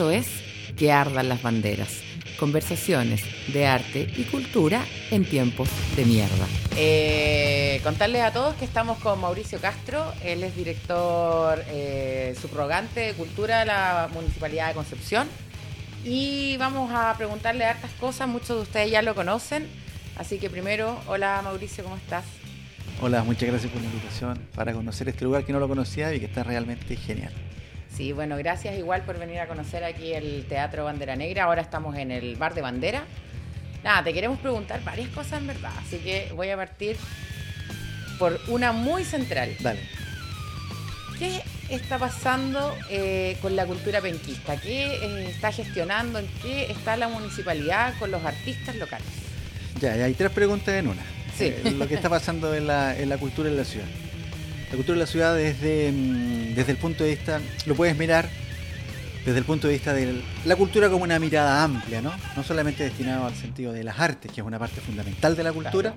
Esto es Que ardan las banderas. Conversaciones de arte y cultura en tiempos de mierda. Eh, contarles a todos que estamos con Mauricio Castro. Él es director eh, subrogante de cultura de la Municipalidad de Concepción. Y vamos a preguntarle hartas cosas. Muchos de ustedes ya lo conocen. Así que primero, hola Mauricio, ¿cómo estás? Hola, muchas gracias por la invitación para conocer este lugar que no lo conocía y que está realmente genial. Sí, bueno, gracias igual por venir a conocer aquí el Teatro Bandera Negra. Ahora estamos en el Bar de Bandera. Nada, te queremos preguntar varias cosas en verdad, así que voy a partir por una muy central. Dale. ¿Qué está pasando eh, con la cultura penquista? ¿Qué eh, está gestionando? ¿En qué está la municipalidad con los artistas locales? Ya, hay tres preguntas en una. Sí. Eh, lo que está pasando en la, en la cultura en la ciudad. La cultura de la ciudad desde, mm, desde el punto de vista, lo puedes mirar desde el punto de vista de la cultura como una mirada amplia, ¿no? No solamente destinado al sentido de las artes, que es una parte fundamental de la cultura,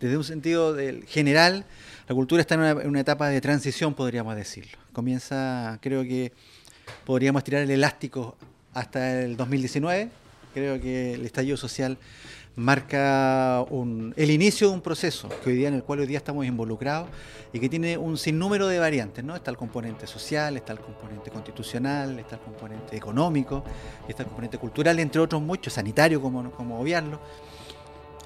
desde un sentido del general, la cultura está en una, en una etapa de transición, podríamos decirlo. Comienza, creo que podríamos tirar el elástico hasta el 2019, creo que el estallido social marca un- el inicio de un proceso que hoy día en el cual hoy día estamos involucrados y que tiene un sinnúmero de variantes, ¿no? Está el componente social, está el componente constitucional, está el componente económico, está el componente cultural, entre otros muchos, sanitario, como, como obviarlo.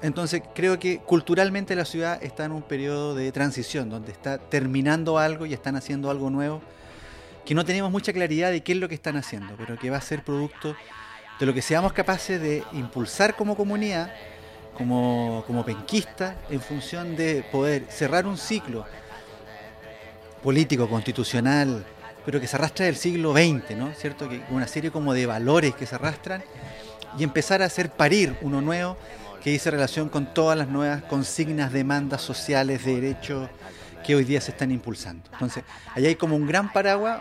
Entonces creo que culturalmente la ciudad está en un periodo de transición, donde está terminando algo y están haciendo algo nuevo, que no tenemos mucha claridad de qué es lo que están haciendo, pero que va a ser producto de lo que seamos capaces de impulsar como comunidad, como, como penquistas, en función de poder cerrar un ciclo político, constitucional, pero que se arrastra del siglo XX, ¿no? ¿Cierto? Una serie como de valores que se arrastran y empezar a hacer parir uno nuevo que dice relación con todas las nuevas consignas, demandas sociales, de derechos que hoy día se están impulsando. Entonces, ahí hay como un gran paraguas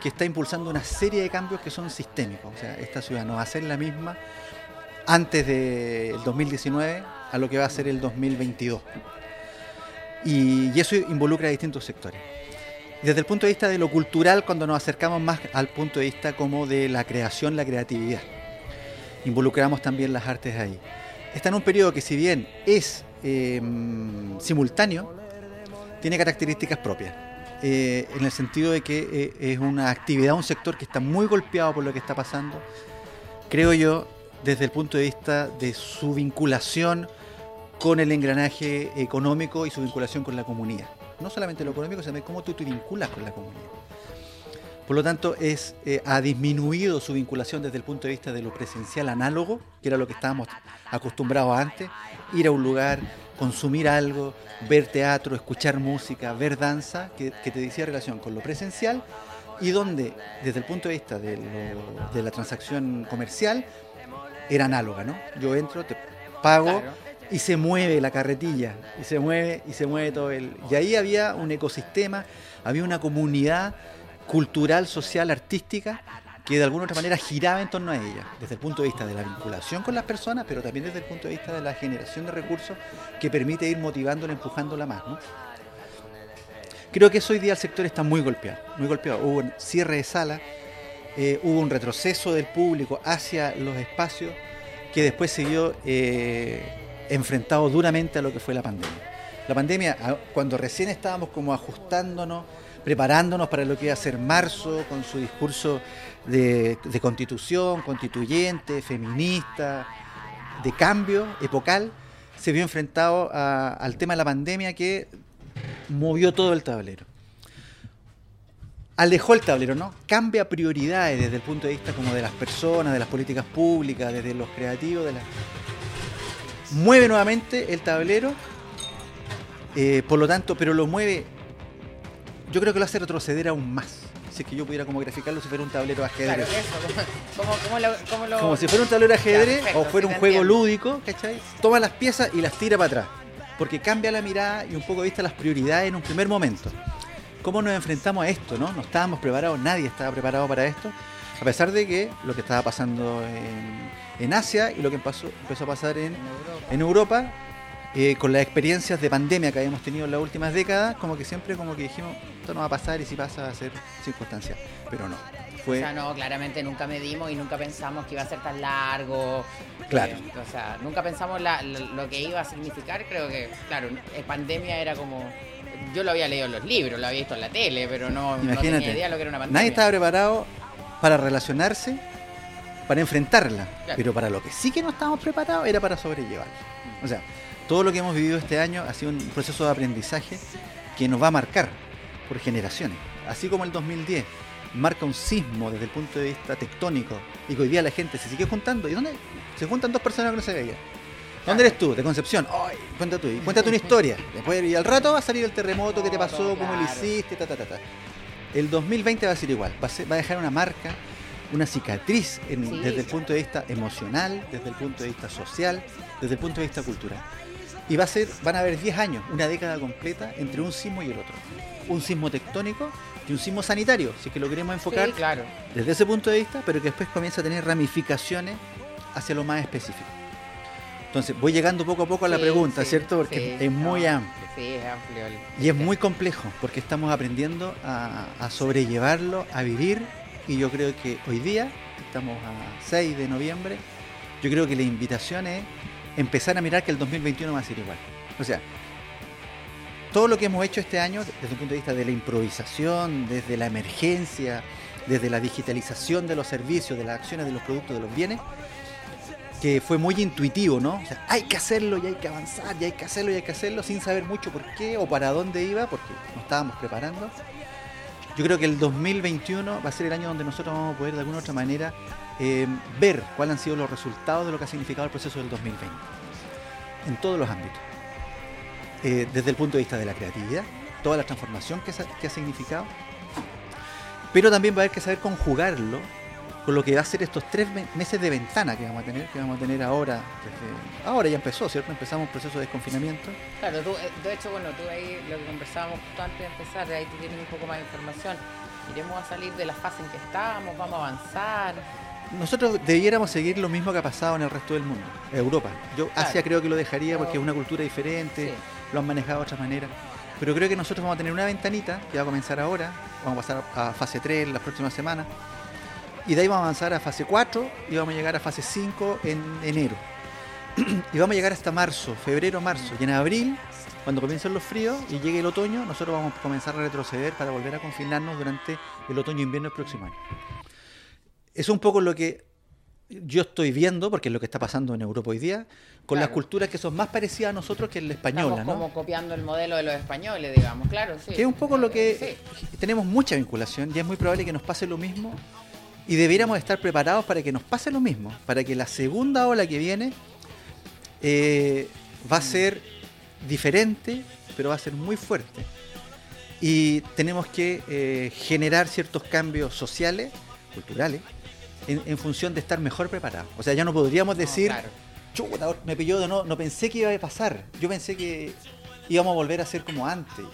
que está impulsando una serie de cambios que son sistémicos. O sea, esta ciudad no va a ser la misma antes del 2019 a lo que va a ser el 2022. Y, eso involucra a distintos sectores. Desde el punto de vista de lo cultural, cuando nos acercamos más al punto de vista como de la creación, la creatividad, involucramos también las artes ahí. Está en un periodo que si bien es eh, simultáneo, tiene características propias. Eh, en el sentido de que eh, es una actividad, un sector que está muy golpeado por lo que está pasando, creo yo, desde el punto de vista de su vinculación con el engranaje económico y su vinculación con la comunidad. No solamente lo económico, sino cómo tú te vinculas con la comunidad. Por lo tanto, es, eh, ha disminuido su vinculación desde el punto de vista de lo presencial análogo, que era lo que estábamos acostumbrados antes, ir a un lugar, consumir algo, ver teatro, escuchar música, ver danza, que, que te decía relación con lo presencial, y donde, desde el punto de vista de, lo- de la transacción comercial, era análoga, ¿no? Yo entro, te pago Claro. y se mueve la carretilla, y se mueve, y se mueve todo el... Y ahí había un ecosistema, había una comunidad cultural, social, artística, que de alguna otra manera giraba en torno a ella, desde el punto de vista de la vinculación con las personas, pero también desde el punto de vista de la generación de recursos que permite ir motivándola, empujándola más. Creo que eso hoy día el sector está muy golpeado, muy golpeado. Hubo un cierre de sala, eh, hubo un retroceso del público hacia los espacios que después se vio eh, enfrentado duramente a lo que fue la pandemia. La pandemia, cuando recién estábamos como ajustándonos, preparándonos para lo que iba a ser marzo, con su discurso de, constitución, constituyente, feminista, de cambio epocal, se vio enfrentado al tema de la pandemia que movió todo el tablero. Alejó el tablero, ¿no? Cambia prioridades desde el punto de vista como de las personas, de las políticas públicas, desde los creativos, de las... Mueve nuevamente el tablero, eh, por lo tanto, pero lo mueve, yo creo que lo hace retroceder aún más. Si es que yo pudiera como graficarlo si fuera un tablero de ajedrez. Claro, eso. ¿Cómo, cómo lo, cómo lo- Como si fuera un tablero de ajedrez Ya, perfecto, o fuera un juego entiendo. lúdico, ¿cachai? Toma las piezas y las tira para atrás. Porque cambia la mirada y un poco vista las prioridades en un primer momento. ¿Cómo nos enfrentamos a esto? ¿no? No estábamos preparados, nadie estaba preparado para esto. A pesar de que lo que estaba pasando en, en Asia y lo que pasó- empezó a pasar en, en Europa, eh, con las experiencias de pandemia que habíamos tenido en las últimas décadas, como que siempre como que dijimos, esto no va a pasar y si pasa va a ser circunstancial. Pero no. Fue, O sea, no, claramente nunca medimos y nunca pensamos que iba a ser tan largo. Claro. Eh, o sea, nunca pensamos la- la- lo que iba a significar. Creo que, claro, pandemia era como. Yo lo había leído en los libros, lo había visto en la tele, pero no, no tenía idea de lo que era una pandemia. Nadie estaba preparado para relacionarse, para enfrentarla. Claro. Pero para lo que sí que no estábamos preparados era para sobrellevarla. O sea, todo lo que hemos vivido este año ha sido un proceso de aprendizaje que nos va a marcar por generaciones. Así como el 2010 marca un sismo desde el punto de vista tectónico y que hoy día la gente se sigue juntando. ¿Y dónde? Se juntan dos personas que no se veían. ¿Dónde eres tú? De Concepción. Ay, cuenta tú. Cuéntate una historia. Después, y al rato va a salir el terremoto, qué te pasó, cómo lo hiciste, ta, ta, ta, ta. El 2020 va a ser igual. Va a, ser- va a dejar una marca, una cicatriz en- Sí. desde el punto de vista emocional, desde el punto de vista social, desde el punto de vista cultural. Y va a ser, van a haber 10 años, una década completa entre un sismo y el otro. Un sismo tectónico y un sismo sanitario, si es que lo queremos enfocar Sí, claro. desde ese punto de vista, pero que después comienza a tener ramificaciones hacia lo más específico. Entonces, voy llegando poco a poco a la Sí, pregunta, sí, ¿cierto? Porque es muy no, amplio. Sí, es amplio. el- Y es muy complejo, porque estamos aprendiendo a, a sobrellevarlo, a vivir, y yo creo que hoy día, estamos a 6 de noviembre, yo creo que la invitación es empezar a mirar que el 2021 va a ser igual. O sea, todo lo que hemos hecho este año, desde el punto de vista de la improvisación, desde la emergencia, desde la digitalización de los servicios, de las acciones, de los productos, de los bienes, que fue muy intuitivo, ¿no? O sea, hay que hacerlo y hay que avanzar y hay que hacerlo y hay que hacerlo sin saber mucho por qué o para dónde iba, porque nos estábamos preparando. Yo creo que el 2021 va a ser el año donde nosotros vamos a poder de alguna otra manera eh, ver cuáles han sido los resultados de lo que ha significado el proceso del 2020 en todos los ámbitos. Eh, desde el punto de vista de la creatividad, toda la transformación que, ha significado, pero también va a haber que saber conjugarlo con lo que va a ser estos tres me- meses de ventana que vamos a tener, que vamos a tener ahora. ahora ya empezó, ¿cierto? Empezamos un proceso de desconfinamiento. Claro, tú, eh, de hecho, bueno, tú ahí lo que conversábamos justo antes de empezar, ahí tú tienes un poco más de información. Iremos a salir de la fase en que estábamos, vamos a avanzar. Nosotros debiéramos seguir lo mismo que ha pasado en el resto del mundo, Europa. Yo Claro. Asia creo que lo dejaría porque es una cultura diferente, Sí. lo han manejado de otra manera. Pero creo que nosotros vamos a tener una ventanita que va a comenzar ahora, vamos a pasar a fase 3 en las próximas semanas, y de ahí vamos a avanzar a fase 4 y vamos a llegar a fase 5 en enero. y vamos a llegar hasta marzo, febrero, marzo. Y en abril, cuando comiencen los fríos y llegue el otoño, nosotros vamos a comenzar a retroceder para volver a confinarnos durante el otoño e invierno del próximo año. Es un poco lo que yo estoy viendo, porque es lo que está pasando en Europa hoy día, con las culturas que son más parecidas a nosotros que la española, Estamos ¿no? como copiando el modelo de los españoles, digamos, claro, sí. Que es un poco lo que Sí. tenemos mucha vinculación y es muy probable que nos pase lo mismo y deberíamos estar preparados para que nos pase lo mismo, para que la segunda ola que viene eh, va a ser diferente, pero va a ser muy fuerte. Y tenemos que eh, generar ciertos cambios sociales, culturales, en, en función de estar mejor preparados. O sea, ya no podríamos No, decir, claro. chuta, me pilló de no, no pensé que iba a pasar. Yo pensé que íbamos a volver a ser como antes.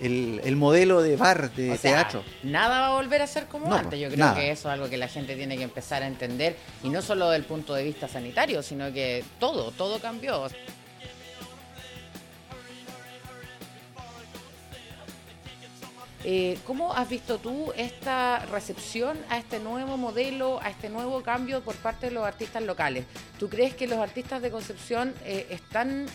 El, el modelo de bar, de O sea, teatro. Nada va a volver a ser como No, antes. Yo pues, creo nada. que eso es algo que la gente tiene que empezar a entender. Y no solo del punto de vista sanitario, sino que todo, todo cambió. Eh, ¿Cómo has visto tú esta recepción a este nuevo modelo, a este nuevo cambio por parte de los artistas locales? ¿Tú crees que los artistas de Concepción eh, están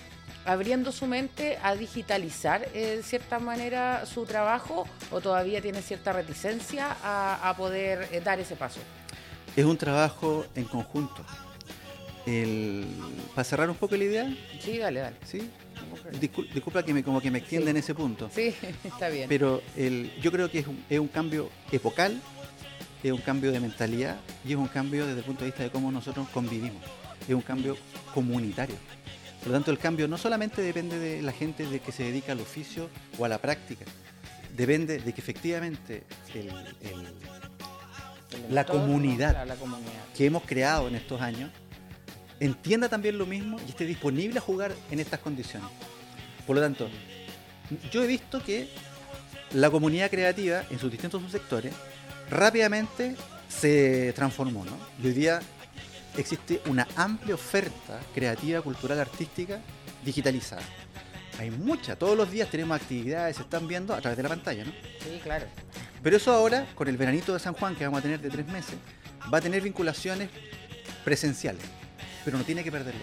abriendo su mente a digitalizar eh, de cierta manera su trabajo o todavía tienen cierta reticencia a, a poder eh, dar ese paso? Es un trabajo en conjunto. El, para cerrar un poco la idea, Sí, dale, dale. ¿sí? Discul- disculpa que me, como que me extienda Sí. en ese punto. Sí, está bien. Pero el, yo creo que es un, es un cambio epocal, es un cambio de mentalidad y es un cambio desde el punto de vista de cómo nosotros convivimos. Es un cambio comunitario. Por lo tanto, el cambio no solamente depende de la gente de que se dedica al oficio o a la práctica, depende de que efectivamente el- comunidad. la comunidad. que hemos creado en estos años entienda también lo mismo y esté disponible a jugar en estas condiciones. Por lo tanto, yo he visto que la comunidad creativa en sus distintos subsectores rápidamente se transformó. ¿no? Y hoy día existe una amplia oferta creativa, cultural, artística digitalizada. Hay mucha, todos los días tenemos actividades, se están viendo a través de la pantalla, ¿no? Sí, claro. Pero eso ahora, con el veranito de San Juan que vamos a tener de tres meses, va a tener vinculaciones presenciales, pero no tiene que perderlo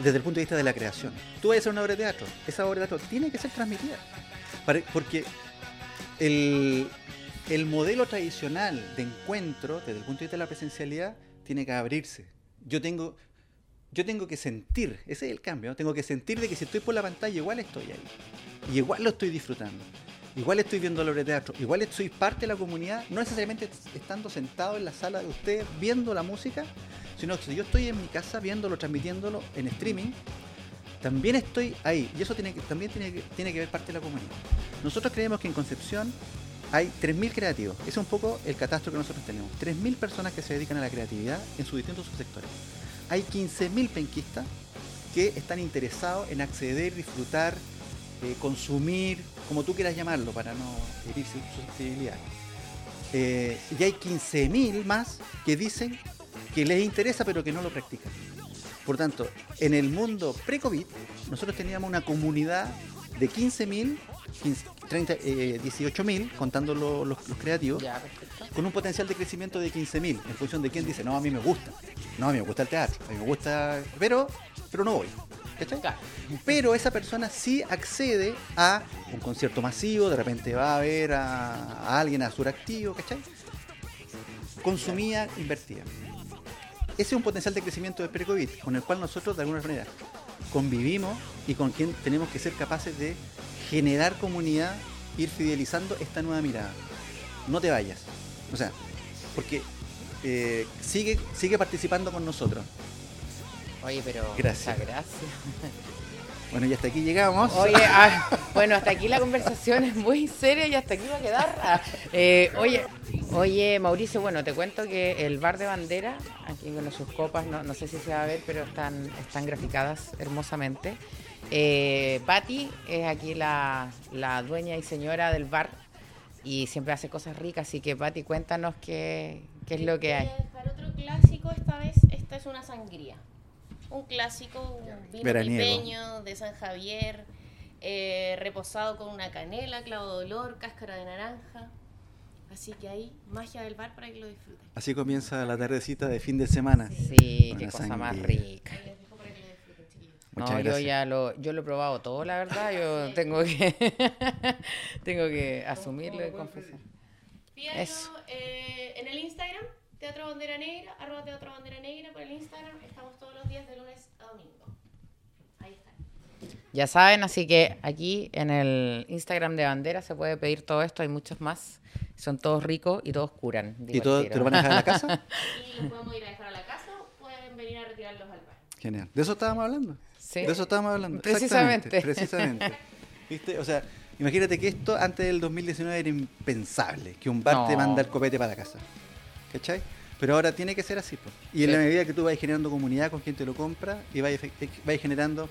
desde el punto de vista de la creación. Tú vas a hacer una obra de teatro, esa obra de teatro tiene que ser transmitida, porque el, el modelo tradicional de encuentro, desde el punto de vista de la presencialidad, tiene que abrirse. Yo tengo, yo tengo que sentir, ese es el cambio, tengo que sentir de que si estoy por la pantalla igual estoy ahí. Y igual lo estoy disfrutando. Igual estoy viendo la obra de teatro, igual soy parte de la comunidad, no necesariamente estando sentado en la sala de ustedes viendo la música, sino que si yo estoy en mi casa viéndolo, transmitiéndolo en streaming, también estoy ahí. Y eso también tiene que, tiene que ver parte de la comunidad. Nosotros creemos que en Concepción hay 3.000 creativos. Ese es un poco el catastro que nosotros tenemos. 3.000 personas que se dedican a la creatividad en sus distintos subsectores. Hay 15.000 penquistas que están interesados en acceder, disfrutar, eh, consumir, como tú quieras llamarlo, para no herir susceptibilidad. Eh, y hay 15.000 más que dicen que les interesa pero que no lo practican. Por tanto, en el mundo pre-COVID, nosotros teníamos una comunidad de 15.000 18.000, eh, contando los, creativos, con un potencial de crecimiento de 15.000, en función de quién dice, no, a mí me gusta, no, a mí me gusta el teatro, a mí me gusta, pero, pero no voy. Pero esa persona sí accede a un concierto masivo, de repente va a ver a, alguien a suractivo, ¿cachai? Consumía, invertía. Ese es un potencial de crecimiento de pre-COVID, con el cual nosotros de alguna manera convivimos y con quien tenemos que ser capaces de generar comunidad, ir fidelizando esta nueva mirada. No te vayas. O sea, porque eh, sigue, sigue participando con nosotros. Oye, pero gracias. gracias. Bueno, y hasta aquí llegamos. Oye, ah, bueno, hasta aquí la conversación es muy seria y hasta aquí va a quedar. Eh, oye, oye, Mauricio, bueno, te cuento que el bar de bandera, aquí con sus copas, no, no sé si se va a ver, pero están, están graficadas hermosamente. Eh, Patti es aquí la, dueña y señora del bar y siempre hace cosas ricas, así que Patti, cuéntanos qué, qué es lo que hay. Para otro clásico, esta vez, esta es una sangría. Un clásico, un vino pipeño de San Javier, eh, reposado con una canela, clavo de olor, cáscara de naranja. Así que ahí, magia del bar para que lo disfruten. Así comienza la tardecita de fin de semana. Sí, qué cosa más rica no, yo ya lo, yo lo he probado todo, la verdad. Yo tengo que tengo que asumirlo y confesar. Eso. Eh, en el Instagram, Teatro Bandera Negra, arroba Teatro Bandera Negra, por el Instagram, estamos todos los días de lunes a domingo. Ahí está. Ya saben, así que aquí en el Instagram de Bandera se puede pedir todo esto, hay muchos más. Son todos ricos y todos curan. ¿Y todo, te lo van a dejar a la casa? y los podemos ir a dejar a la casa o pueden venir a retirarlos al bar. Genial. ¿De eso estábamos hablando? De eso estábamos hablando. Precisamente. Precisamente. ¿Viste? O sea, imagínate que esto antes del 2019 era impensable, que un bar te manda el copete para la casa. ¿Cachai? Pero ahora tiene que ser así. Y en la medida que tú vas generando comunidad con quien te lo compra y vas, generando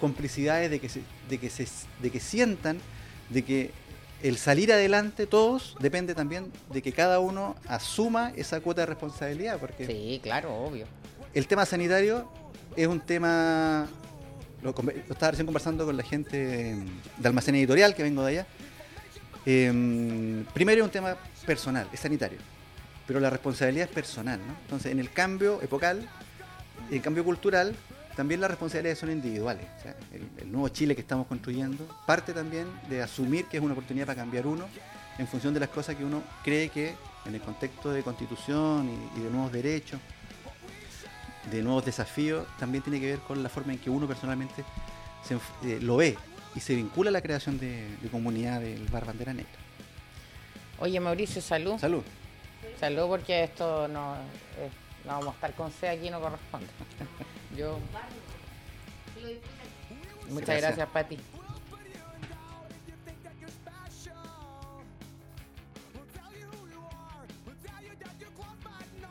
complicidades de que, se, de, que se, de que sientan de que el salir adelante todos depende también de que cada uno asuma esa cuota de responsabilidad. Porque sí, claro, obvio. El tema sanitario es un tema lo, estaba recién conversando con la gente de Almacén Editorial, que vengo de allá. Em, primero es un tema personal, es sanitario, pero la responsabilidad es personal. ¿no? Entonces, en el cambio epocal, en el cambio cultural, también las responsabilidades son individuales. el, nuevo Chile que estamos construyendo parte también de asumir que es una oportunidad para cambiar uno en función de las cosas que uno cree que en el contexto de constitución y de nuevos derechos de nuevos desafíos también tiene que ver con la forma en que uno personalmente eh, lo ve y se vincula a la creación de, comunidad del Bar Bandera Negra. Oye, Mauricio, salud. Salud. Salud porque esto no, no vamos a estar con C aquí, no corresponde. Yo... Muchas gracias, gracias Pati.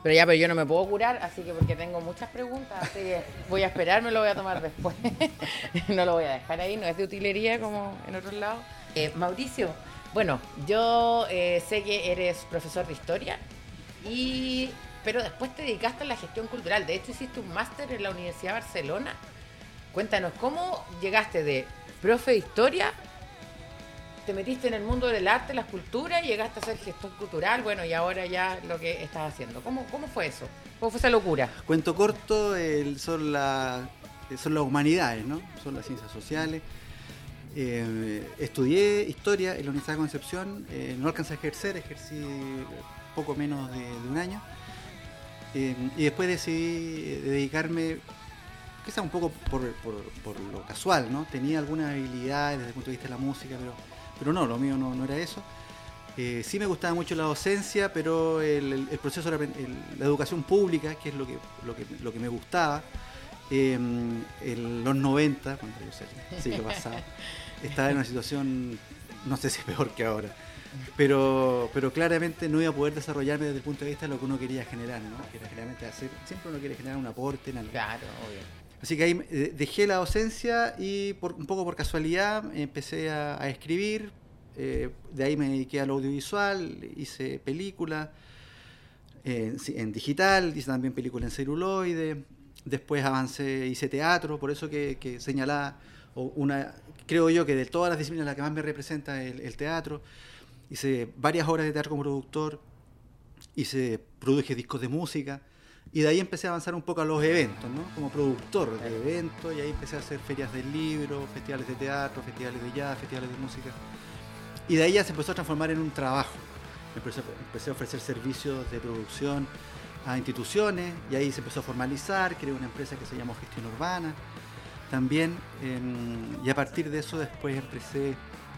Pero ya, pero yo no me puedo curar, así que porque tengo muchas preguntas, así que voy a esperar, me lo voy a tomar después. no lo voy a dejar ahí, no es de utilería como en otros lados. Eh, Mauricio, bueno, yo eh, sé que eres profesor de historia, y, pero después te dedicaste a la gestión cultural. De hecho, hiciste un máster en la Universidad de Barcelona. Cuéntanos, ¿cómo llegaste de profe de historia te metiste en el mundo del arte, la escultura, y llegaste a ser gestor cultural, bueno, y ahora ya lo que estás haciendo. ¿Cómo, cómo fue eso? ¿Cómo fue esa locura? Cuento corto, son, la, son las humanidades, ¿no? Son las ciencias sociales. Eh, estudié historia en la Universidad de Concepción, eh, no alcancé a ejercer, ejercí poco menos de, un año. Eh, y después decidí dedicarme, quizá un poco por, lo casual, ¿no? Tenía algunas habilidades desde el punto de vista de la música, pero, pero no, lo mío no, no era eso. sí me gustaba mucho la docencia, pero el, proceso era la educación pública, que es lo que, lo que, lo que me gustaba. en los 90, cuando yo sé, siglo pasado, estaba en una situación, no sé si peor que ahora, pero, pero claramente no iba a poder desarrollarme desde el punto de vista de lo que uno quería generar, ¿no? Que era generalmente hacer, siempre uno quiere generar un aporte en algo. Claro, obvio. Así que ahí eh, dejé la docencia y por, un poco por casualidad empecé a, escribir, eh, de ahí me dediqué al audiovisual, hice películas en, digital, hice también películas en celuloide, después avancé, hice teatro, por eso que, que señalaba una, creo yo que de todas las disciplinas la que más me representa es el, teatro. Hice varias horas de teatro como productor, hice, produje discos de música y de ahí empecé a avanzar un poco a los eventos, ¿no? Como productor de eventos y ahí empecé a hacer ferias del libro, festivales de teatro, festivales de jazz, festivales de música. Y de ahí ya se empezó a transformar en un trabajo. Empecé, empecé a ofrecer servicios de producción a instituciones y ahí se empezó a formalizar, creé una empresa que se llamó Gestión Urbana también. y a partir de eso después empecé,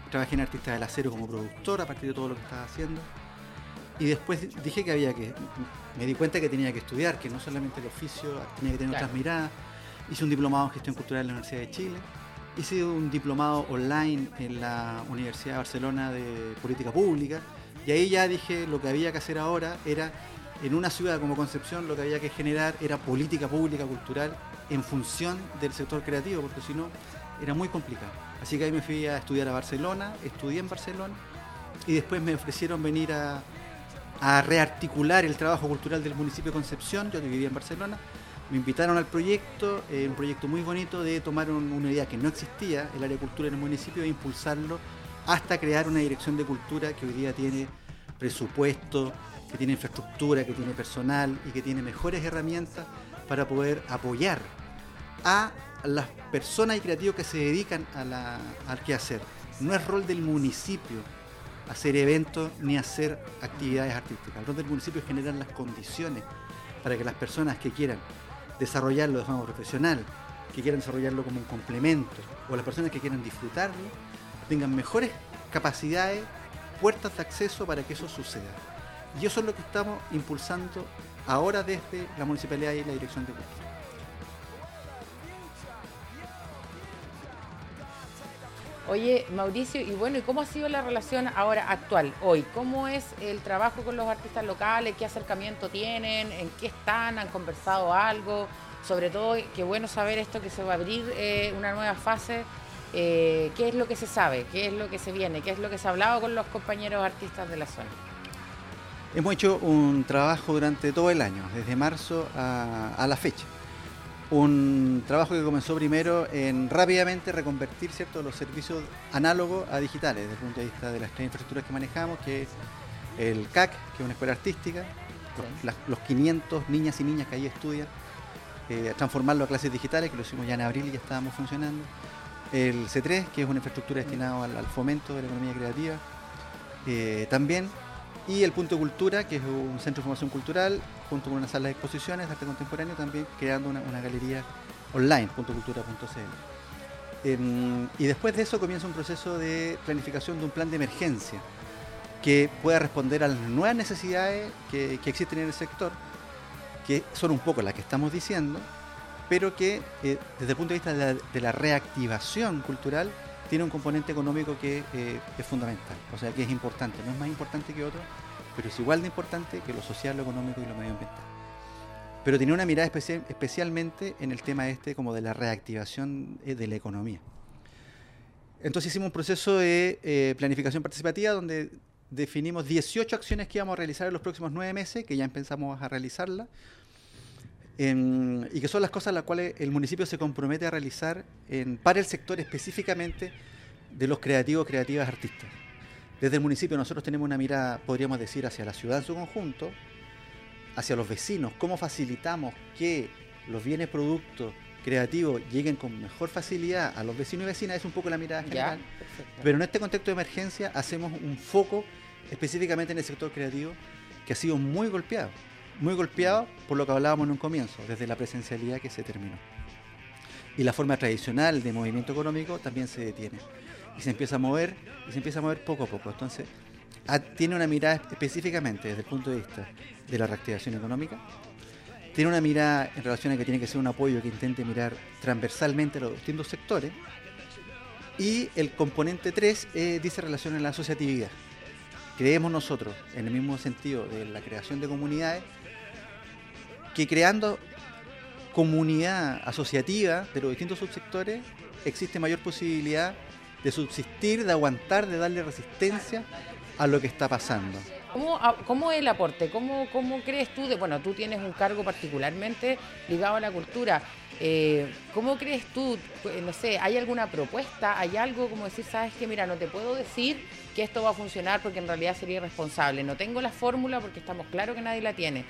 trabajé en Artistas del Acero como productor a partir de todo lo que estaba haciendo. Y después dije que había que, me di cuenta que tenía que estudiar, que no solamente el oficio, tenía que tener otras miradas. Hice un diplomado en gestión cultural en la Universidad de Chile. Hice un diplomado online en la Universidad de Barcelona de Política Pública. Y ahí ya dije lo que había que hacer ahora era, en una ciudad como Concepción, lo que había que generar era política pública cultural en función del sector creativo, porque si no era muy complicado. Así que ahí me fui a estudiar a Barcelona, estudié en Barcelona y después me ofrecieron venir a, rearticular el trabajo cultural del municipio de Concepción, yo vivía en Barcelona, me invitaron al proyecto, eh, un proyecto muy bonito de tomar una idea que no existía, el área de cultura en el municipio, e impulsarlo hasta crear una dirección de cultura que hoy día tiene presupuesto, que tiene infraestructura, que tiene personal y que tiene mejores herramientas para poder apoyar a las personas y creativos que se dedican a la, al quehacer. No es rol del municipio hacer eventos ni hacer actividades artísticas. El rol del municipio es generar las condiciones para que las personas que quieran desarrollarlo de forma profesional, que quieran desarrollarlo como un complemento, o las personas que quieran disfrutarlo, tengan mejores capacidades, puertas de acceso para que eso suceda. Y eso es lo que estamos impulsando ahora desde la municipalidad y la dirección de cultura. Oye, Mauricio, y bueno, ¿y cómo ha sido la relación ahora actual, hoy? ¿Cómo es el trabajo con los artistas locales? ¿Qué acercamiento tienen? ¿En qué están? ¿Han conversado algo? Sobre todo, qué bueno saber esto que se va a abrir eh, una nueva fase. Eh, ¿Qué es lo que se sabe? ¿Qué es lo que se viene? ¿Qué es lo que se ha hablado con los compañeros artistas de la zona? Hemos hecho un trabajo durante todo el año, desde marzo a, la fecha. Un trabajo que comenzó primero en rápidamente reconvertir ¿cierto? los servicios análogos a digitales, desde el punto de vista de las tres infraestructuras que manejamos, que es el CAC, que es una escuela artística, los, 500 niñas y niñas que ahí estudian, eh, transformarlo a clases digitales, que lo hicimos ya en abril y ya estábamos funcionando. El C3, que es una infraestructura destinada al, fomento de la economía creativa. Eh, también y el Punto Cultura, que es un centro de formación cultural, junto con una sala de exposiciones de arte contemporáneo, también creando una, galería online, puntocultura.cl. Em, y después de eso comienza un proceso de planificación de un plan de emergencia que pueda responder a las nuevas necesidades que, existen en el sector, que son un poco las que estamos diciendo, pero que eh, desde el punto de vista de la, reactivación cultural tiene un componente económico que eh, es fundamental, o sea que es importante, no es más importante que otro, pero es igual de importante que lo social, lo económico y lo medioambiental. Pero tiene una mirada especial, especialmente en el tema este como de la reactivación eh, de la economía. Entonces hicimos un proceso de eh, planificación participativa donde definimos 18 acciones que íbamos a realizar en los próximos nueve meses, que ya empezamos a realizarlas, y que son las cosas las cuales el municipio se compromete a realizar para el sector específicamente de los creativos, creativas artistas. Desde el municipio nosotros tenemos una mirada, podríamos decir, hacia la ciudad en su conjunto, hacia los vecinos, cómo facilitamos que los bienes productos creativos lleguen con mejor facilidad a los vecinos y vecinas, es un poco la mirada general. Pero en este contexto de emergencia hacemos un foco específicamente en el sector creativo que ha sido muy golpeado, muy golpeado por lo que hablábamos en un comienzo, desde la presencialidad que se terminó. Y la forma tradicional de movimiento económico también se detiene. Y se empieza a mover, y se empieza a mover poco a poco. Entonces, tiene una mirada específicamente desde el punto de vista de la reactivación económica, tiene una mirada en relación a que tiene que ser un apoyo que intente mirar transversalmente a los distintos sectores, y el componente 3 eh, dice relación a la asociatividad. Creemos nosotros, en el mismo sentido de la creación de comunidades, que creando comunidad asociativa de los distintos subsectores existe mayor posibilidad de subsistir, de aguantar, de darle resistencia a lo que está pasando. ¿Cómo, cómo es el aporte? ¿Cómo, ¿Cómo crees tú? De, bueno, tú tienes un cargo particularmente ligado a la cultura. Eh, ¿Cómo crees tú? Pues, no sé, ¿hay alguna propuesta? ¿Hay algo como decir, sabes que mira, no te puedo decir que esto va a funcionar porque en realidad sería irresponsable? No tengo la fórmula porque estamos claros que nadie la tiene.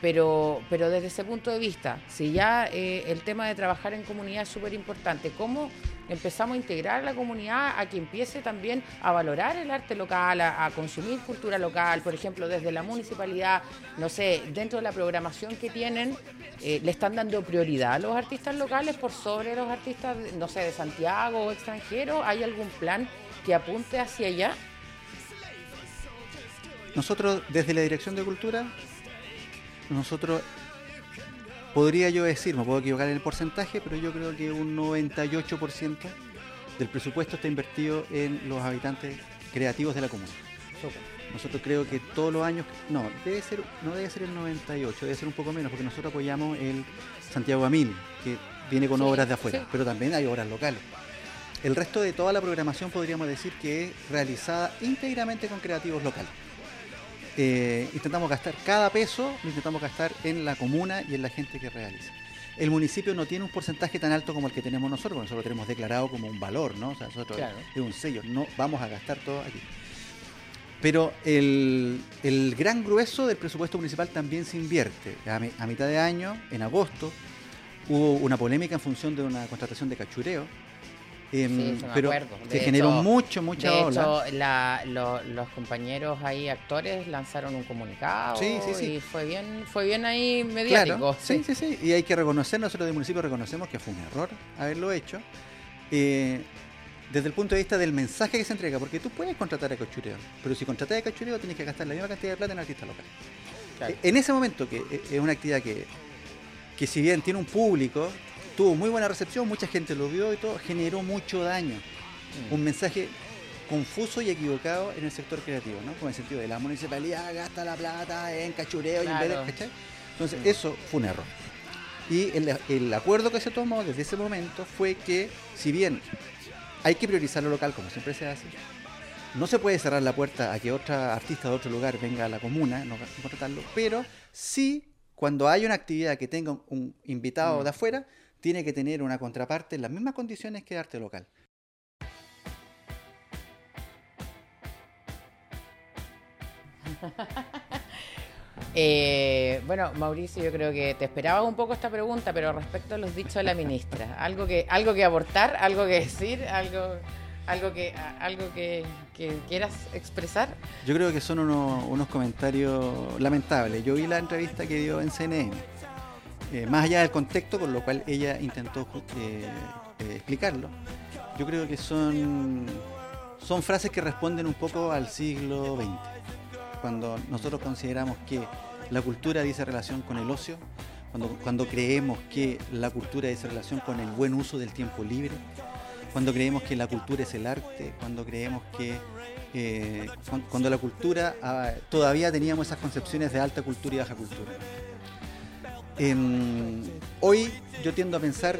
Pero, pero desde ese punto de vista, si ya eh, el tema de trabajar en comunidad es súper importante, ¿cómo empezamos a integrar a la comunidad a que empiece también a valorar el arte local, a, consumir cultura local, por ejemplo, desde la municipalidad, no sé, dentro de la programación que tienen, eh, le están dando prioridad a los artistas locales por sobre los artistas, no sé, de Santiago o extranjeros? ¿Hay algún plan que apunte hacia allá? Nosotros, desde la Dirección de Cultura, nosotros podría yo decir, me puedo equivocar en el porcentaje, pero yo creo que un 98% del presupuesto está invertido en los habitantes creativos de la comuna. Nosotros creo que todos los años, no, debe ser, no debe ser el 98, debe ser un poco menos, porque nosotros apoyamos el Santiago Amil, que viene con obras de afuera, pero también hay obras locales. El resto de toda la programación podríamos decir que es realizada íntegramente con creativos locales. Eh, intentamos gastar cada peso, lo intentamos gastar en la comuna y en la gente que realiza. El municipio no tiene un porcentaje tan alto como el que tenemos nosotros, porque nosotros lo tenemos declarado como un valor, ¿no? O sea, nosotros es un sello, no vamos a gastar todo aquí. Pero el, gran grueso del presupuesto municipal también se invierte. a mitad de año, en agosto, hubo una polémica en función de una contratación de cachureo Em, pero se generó mucho, mucha de Hecho, los compañeros ahí, actores, lanzaron un comunicado y fue bien, fue bien ahí mediático. sí, sí, sí. Y hay que reconocer, nosotros del municipio reconocemos que fue un error haberlo hecho. Eh, desde el punto de vista del mensaje que se entrega, porque tú puedes contratar a cachureo, pero si contratas a cachureo tienes que gastar la misma cantidad de plata en artista local. Eh, en ese momento, que eh, es una actividad que, que si bien tiene un público, tuvo muy buena recepción, mucha gente lo vio y todo, generó mucho daño. Mm. Un mensaje confuso y equivocado en el sector creativo, ¿no? Con el sentido de la municipalidad gasta la plata en cachureo y en vez de, Entonces, mm. eso fue un error. Y el, acuerdo que se tomó desde ese momento fue que, si bien hay que priorizar lo local, como siempre se hace, no se puede cerrar la puerta a que otra artista de otro lugar venga a la comuna, no contratarlo, pero sí, cuando hay una actividad que tenga un invitado mm. de afuera, tiene que tener una contraparte en las mismas condiciones que arte local. Eh, bueno, Mauricio, yo creo que te esperaba un poco esta pregunta, pero respecto a los dichos de la ministra, algo que, algo que aportar, algo que decir, algo, algo que, algo que, quieras expresar. Yo creo que son unos, unos comentarios lamentables. Yo vi la entrevista que dio en CNN eh, más allá del contexto con lo cual ella intentó eh, eh, explicarlo, yo creo que son, son frases que responden un poco al siglo XX, cuando nosotros consideramos que la cultura dice relación con el ocio, cuando, cuando creemos que la cultura dice relación con el buen uso del tiempo libre, cuando creemos que la cultura es el arte, cuando creemos que cuando la cultura ah, todavía teníamos esas concepciones de alta cultura y baja cultura. Em, hoy yo tiendo a pensar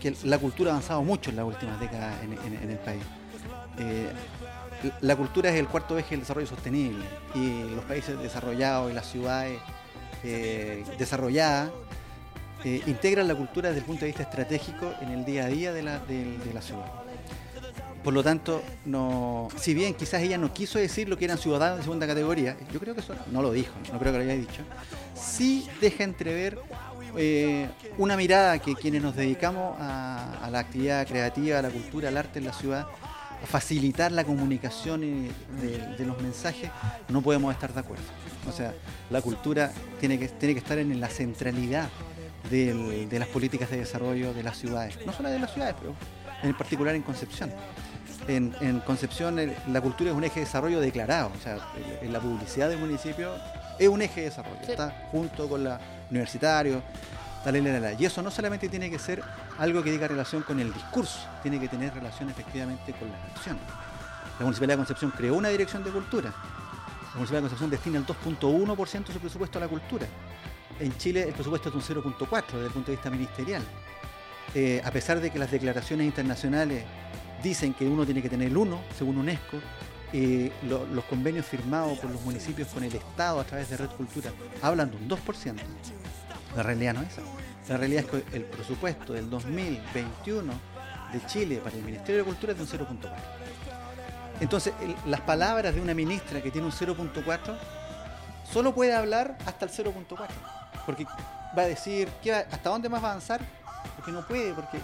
que la cultura ha avanzado mucho en las últimas décadas en, el país. Eh, la cultura es el cuarto eje del desarrollo sostenible y los países desarrollados y las ciudades eh, desarrolladas eh, integran la cultura desde el punto de vista estratégico en el día a día de la, ciudad. Por lo tanto, no, si bien quizás ella no quiso decir lo que eran ciudadanos de segunda categoría, yo creo que eso no lo dijo, no creo que lo haya dicho, sí deja entrever eh, una mirada que quienes nos dedicamos a, la actividad creativa, a la cultura, al arte en la ciudad, a facilitar la comunicación de, los mensajes, no podemos estar de acuerdo. O sea, la cultura tiene que, tiene que estar en la centralidad de las políticas de desarrollo de las ciudades, no solo de las ciudades, pero en particular en Concepción. En, Concepción la cultura es un eje de desarrollo declarado, o sea, en la publicidad del municipio es un eje de desarrollo, está junto con la universitario, tal, y eso no solamente tiene que ser algo que diga relación con el discurso, tiene que tener relación efectivamente con las acciones. La Municipalidad de Concepción creó una dirección de cultura. La Municipalidad de Concepción destina el 2.1% de su presupuesto a la cultura. En Chile el presupuesto es un 0.4% desde el punto de vista ministerial. Eh, a pesar de que las declaraciones internacionales dicen que uno tiene que tener uno, según UNESCO, eh, los convenios firmados por los municipios con el Estado a través de Red Cultura hablan de un 2%. La realidad no es esa. La realidad es que el presupuesto del 2021 de Chile para el Ministerio de Cultura es de un 0.4. Entonces, las palabras de una ministra que tiene un 0.4 solo puede hablar hasta el 0.4. Porque va a decir, ¿hasta dónde más va a avanzar? Porque no puede, porque,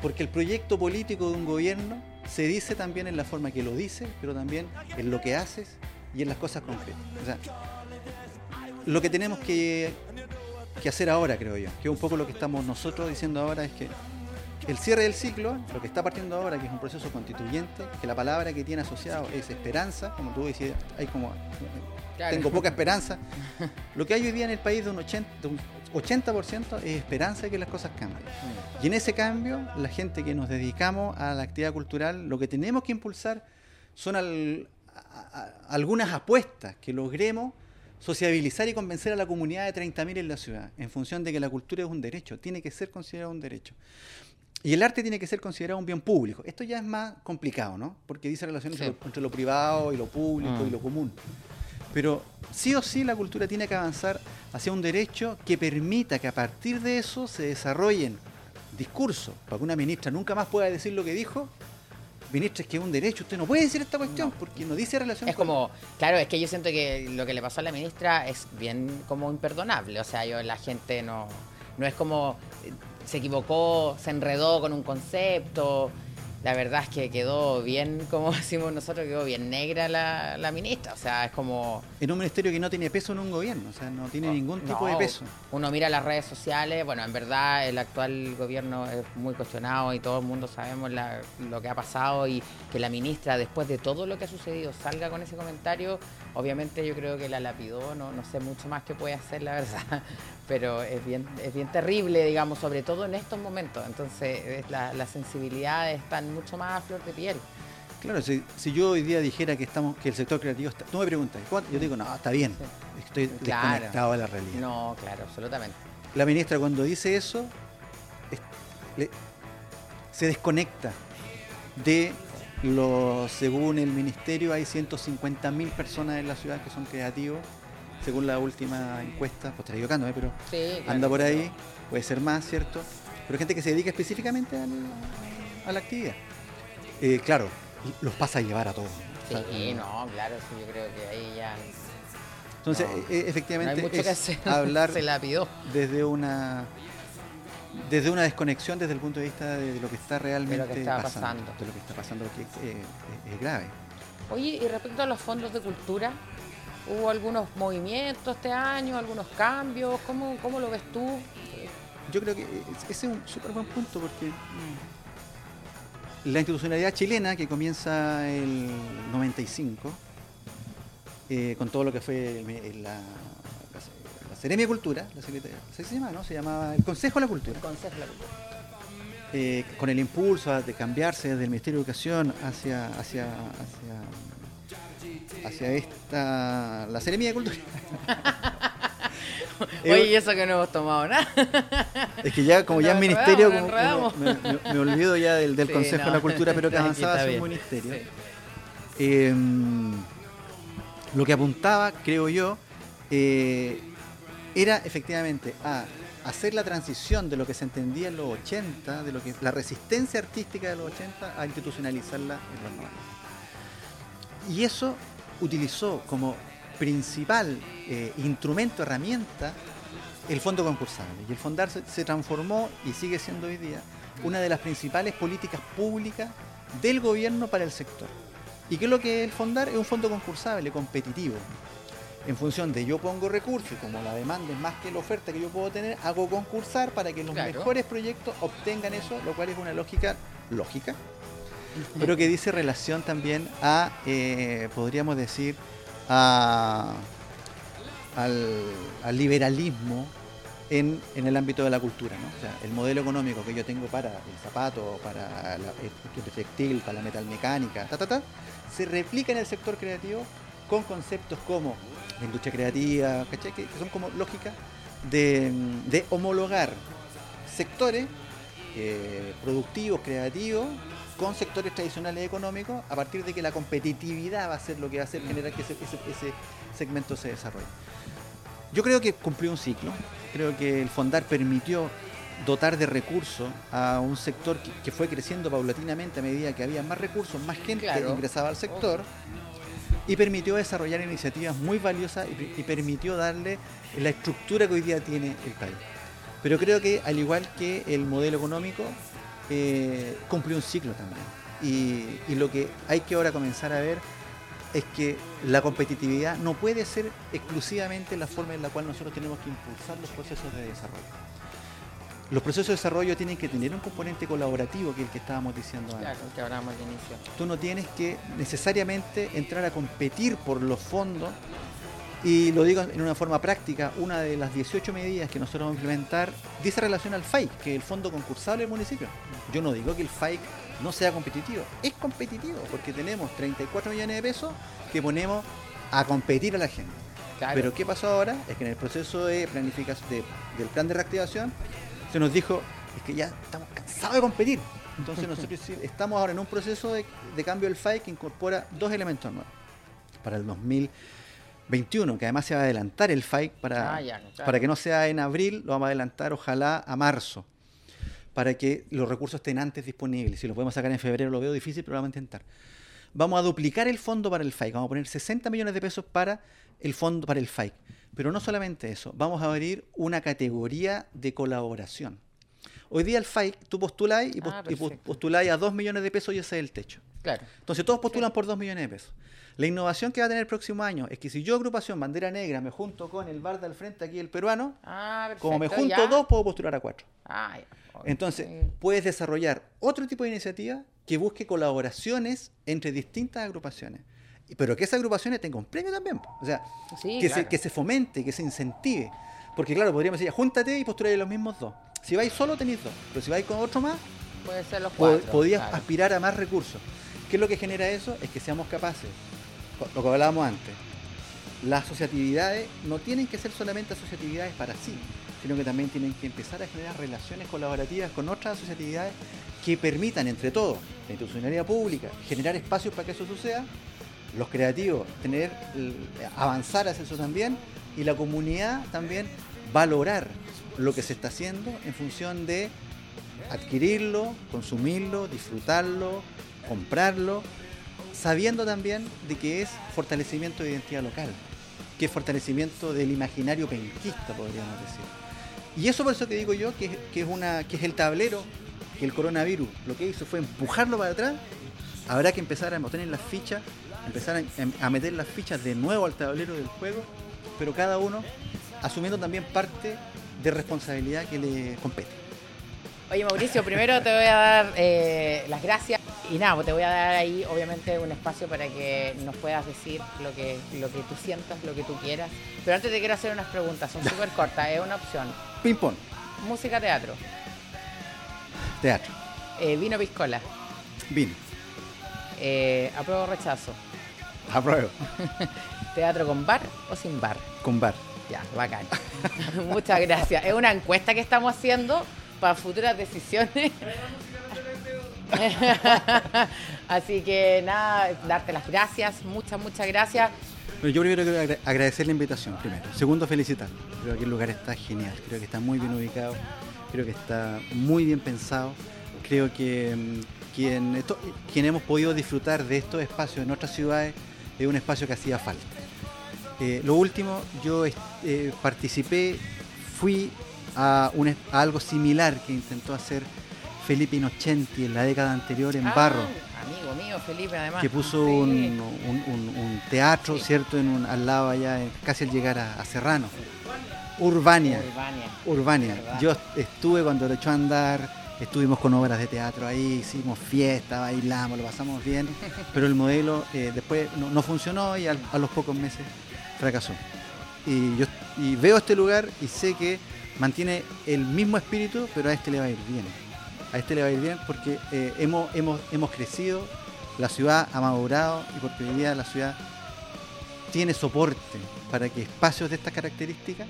porque el proyecto político de un gobierno se dice también en la forma que lo dice, pero también en lo que haces y en las cosas concretas. O sea, lo que tenemos que, que hacer ahora, creo yo, que es un poco lo que estamos nosotros diciendo ahora, es que el cierre del ciclo, lo que está partiendo ahora, que es un proceso constituyente, que la palabra que tiene asociado es esperanza, como tú decías, hay como tengo poca esperanza. Lo que hay hoy día en el país de un 80, 80% es esperanza de que las cosas cambien. Y en ese cambio, la gente que nos dedicamos a la actividad cultural, lo que tenemos que impulsar son algunas apuestas que logremos sociabilizar y convencer a la comunidad de 30.000 en la ciudad, en función de que la cultura es un derecho, tiene que ser considerado un derecho. Y el arte tiene que ser considerado un bien público. Esto ya es más complicado, ¿no? Porque dice relación entre, lo, privado y lo público y mm. lo común. Pero sí o sí la cultura tiene que avanzar hacia un derecho que permita que a partir de eso se desarrollen discursos, para que una ministra nunca más pueda decir lo que dijo. Ministra, es que es un derecho, usted no puede decir esta cuestión porque no dice relación Es como, claro, es que yo siento que lo que le pasó a la ministra es bien como imperdonable. O sea, yo la gente no, no es como eh, se equivocó, se enredó con un concepto la verdad es que quedó bien, como decimos nosotros, quedó bien negra la, ministra. O sea, es como. En un ministerio que no tiene peso en un gobierno, o sea, no tiene ningún tipo de peso. Uno mira las redes sociales, bueno, en verdad el actual gobierno es muy cuestionado y todo el mundo sabemos lo que ha pasado y que la ministra, después de todo lo que ha sucedido, salga con ese comentario. Obviamente, yo creo que la lapidó, no, no sé mucho más que puede hacer, la verdad pero es bien, es bien terrible, digamos, sobre todo en estos momentos. Entonces, la, las sensibilidades están mucho más a flor de piel. Claro, si, yo hoy día dijera que estamos que el sector creativo está... Tú me preguntas, ¿cuánto? Yo digo, no, está bien, estoy desconectado de la realidad. No, claro, absolutamente. La ministra cuando dice eso, se desconecta de lo, según el ministerio, hay 150.000 personas en la ciudad que son creativos según la última encuesta, pues estaré equivocándome, pero anda por ahí, puede ser más, ¿cierto? Pero gente que se dedica específicamente a la actividad. Eh, claro, los pasa a llevar a todos. Sí, no, claro, sí, yo creo que ahí ya... Entonces, eh, efectivamente, hablar se la pidió. desde una desde una desconexión desde el punto de vista de lo que está realmente pasando, de lo que está pasando, lo que eh, es grave. Oye, y respecto a los fondos de cultura, ¿Hubo algunos movimientos este año, algunos cambios? ¿Cómo, cómo lo ves tú? Yo creo que ese es un súper buen punto porque la institucionalidad chilena que comienza el 95, eh, con todo lo que fue la, la, Seremia Cultura, la se llama, ¿no? Se llamaba el Consejo de la Cultura. El Consejo de la Cultura. Eh, con el impulso de cambiarse desde el Ministerio de Educación hacia, hacia, hacia hacia esta la Seremia de Cultura. Oye, y eso que no hemos tomado nada. es que ya, como ya es ministerio, me, olvido ya del, Consejo de la Cultura, pero que avanzaba hacia un ministerio. Em, lo que apuntaba, creo yo, eh, era efectivamente a hacer la transición de lo que se entendía en los 80, de lo que la resistencia artística de los 80 a institucionalizarla en los 90. Y eso utilizó como principal eh, instrumento, herramienta, el fondo concursable. Y el fondar se, transformó y sigue siendo hoy día una de las principales políticas públicas del gobierno para el sector. ¿Y qué es lo que es el fondar? Es un fondo concursable, competitivo. En función de yo pongo recursos y como la demanda es más que la oferta que yo puedo tener, hago concursar para que los mejores proyectos obtengan eso, lo cual es una lógica lógica, pero que dice relación también a, eh, podríamos decir, a, al, liberalismo en, el ámbito de la cultura. el modelo económico que yo tengo para el zapato, para el textil, para la metalmecánica, ta, ta, ta, se replica en el sector creativo con conceptos como la industria creativa, Que, son como lógicas de, homologar sectores eh, productivos, creativos, con sectores tradicionales económicos, a partir de que la competitividad va a ser lo que va a hacer generar que ese, segmento se desarrolle. Yo creo que cumplió un ciclo, creo que el Fondar permitió dotar de recursos a un sector que, fue creciendo paulatinamente a medida que había más recursos, más gente que ingresaba al sector, y permitió desarrollar iniciativas muy valiosas y, permitió darle la estructura que hoy día tiene el país. Pero creo que al igual que el modelo económico, eh, cumplió un ciclo también. Y, lo que hay que ahora comenzar a ver es que la competitividad no puede ser exclusivamente la forma en la cual nosotros tenemos que impulsar los procesos de desarrollo. Los procesos de desarrollo tienen que tener un componente colaborativo, que es el que estábamos diciendo antes. Claro, que hablábamos al inicio. Tú no tienes que necesariamente entrar a competir por los fondos y lo digo en una forma práctica, una de las 18 medidas que nosotros vamos a implementar dice relación al FAIC, que es el fondo concursable del municipio. Yo no digo que el FAIC no sea competitivo, es competitivo porque tenemos 34 millones de pesos que ponemos a competir a la gente. Pero ¿qué pasó ahora? Es que en el proceso de planificación del plan de reactivación se nos dijo, es que ya estamos cansados de competir. Entonces nosotros estamos ahora en un proceso de, de cambio del FAIC que incorpora dos elementos nuevos. Para el 2000 21, que además se va a adelantar el FAIC para, ah, para que no sea en abril, lo vamos a adelantar ojalá a marzo, para que los recursos estén antes disponibles. Si lo podemos sacar en febrero lo veo difícil, pero lo vamos a intentar. Vamos a duplicar el fondo para el FAIC, vamos a poner 60 millones de pesos para el fondo para el FAIC. Pero no solamente eso, vamos a abrir una categoría de colaboración. Hoy día el FAIC, tú postuláis y, ah, postuláis a 2 millones de pesos y ese es el techo. Claro. Entonces todos postulan por 2 millones de pesos. La innovación que va a tener el próximo año es que si yo, agrupación Bandera Negra, me junto con el bar del frente aquí, el peruano, ah, como me junto dos, puedo postular a cuatro. Ah, Entonces, puedes desarrollar otro tipo de iniciativa que busque colaboraciones entre distintas agrupaciones. Pero que esas agrupaciones tengan un premio también. O sea, que, se, que se fomente, que se incentive. Porque claro, podríamos decir, júntate y postular los mismos dos. Si vais solo, tenéis dos. Pero si vais con otro más, Puede ser los cuatro, podías aspirar a más recursos. ¿Qué es lo que genera eso? Es que seamos capaces lo que hablábamos antes, las asociatividades no tienen que ser solamente asociatividades para sí, sino que también tienen que empezar a generar relaciones colaborativas con otras asociatividades que permitan entre todos, la institucionalidad pública, generar espacios para que eso suceda, los creativos tener avanzar hacia eso también y la comunidad también valorar lo que se está haciendo en función de adquirirlo, consumirlo, disfrutarlo, comprarlo sabiendo también de que es fortalecimiento de identidad local, que es fortalecimiento del imaginario penquista, podríamos decir. Y eso por eso que digo yo, que, es, una, que es el tablero, que el coronavirus lo que hizo fue empujarlo para atrás, habrá que empezar a meter las fichas, empezar a, meter las fichas de nuevo al tablero del juego, pero cada uno asumiendo también parte de responsabilidad que le compete. Oye Mauricio, primero te voy a dar eh, las gracias y nada, pues te voy a dar ahí obviamente un espacio para que nos puedas decir lo que, lo que tú sientas, lo que tú quieras. Pero antes te quiero hacer unas preguntas, son súper cortas, es una opción. Ping pong. Música, teatro. Teatro. Eh, vino, piscola. Vino. Eh, apruebo o rechazo. Apruebo. ¿Teatro con bar o sin bar? Con bar. Ya, bacán. Muchas gracias. Es una encuesta que estamos haciendo para futuras decisiones. Así que nada, darte las gracias, muchas, muchas gracias. yo primero quiero agradecer la invitación, primero. Segundo, felicitarlo. Creo que el lugar está genial, creo que está muy bien ubicado, creo que está muy bien pensado. Creo que mm, quien, hemos podido disfrutar de estos espacios en otras ciudades es un espacio que hacía falta. Eh, lo último, yo eh, participé, fui a, un, a, algo similar que intentó hacer Felipe Innocenti en la década anterior en ah, Barro. Amigo mío, Felipe, además. Que puso un, teatro, ¿cierto? En un, al lado allá, casi al llegar a, Serrano. Urbania. Urbania. Yo estuve cuando lo echó a andar estuvimos con obras de teatro ahí, hicimos fiesta, bailamos, lo pasamos bien, pero el modelo eh, después no, funcionó y a los pocos meses fracasó. Y yo y veo este lugar y sé que mantiene el mismo espíritu, pero a este le va a ir bien. A este le va a ir bien porque eh, hemos, hemos, hemos crecido, la ciudad ha madurado y porque hoy día la ciudad tiene soporte para que espacios de estas características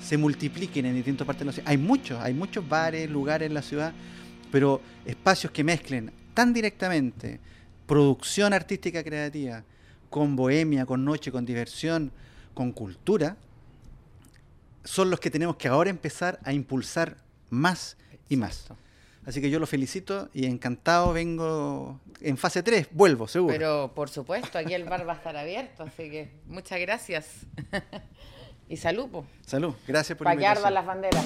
se multipliquen en distintas partes de la ciudad. Hay muchos, hay muchos bares, lugares en la ciudad, pero espacios que mezclen tan directamente producción artística creativa con bohemia, con noche, con diversión, con cultura, son los que tenemos que ahora empezar a impulsar más y más. Así que yo lo felicito y encantado vengo en fase 3, vuelvo, seguro. Pero por supuesto, aquí el bar va a estar abierto, así que muchas gracias. y salud. Salud, gracias por la invitación. las banderas.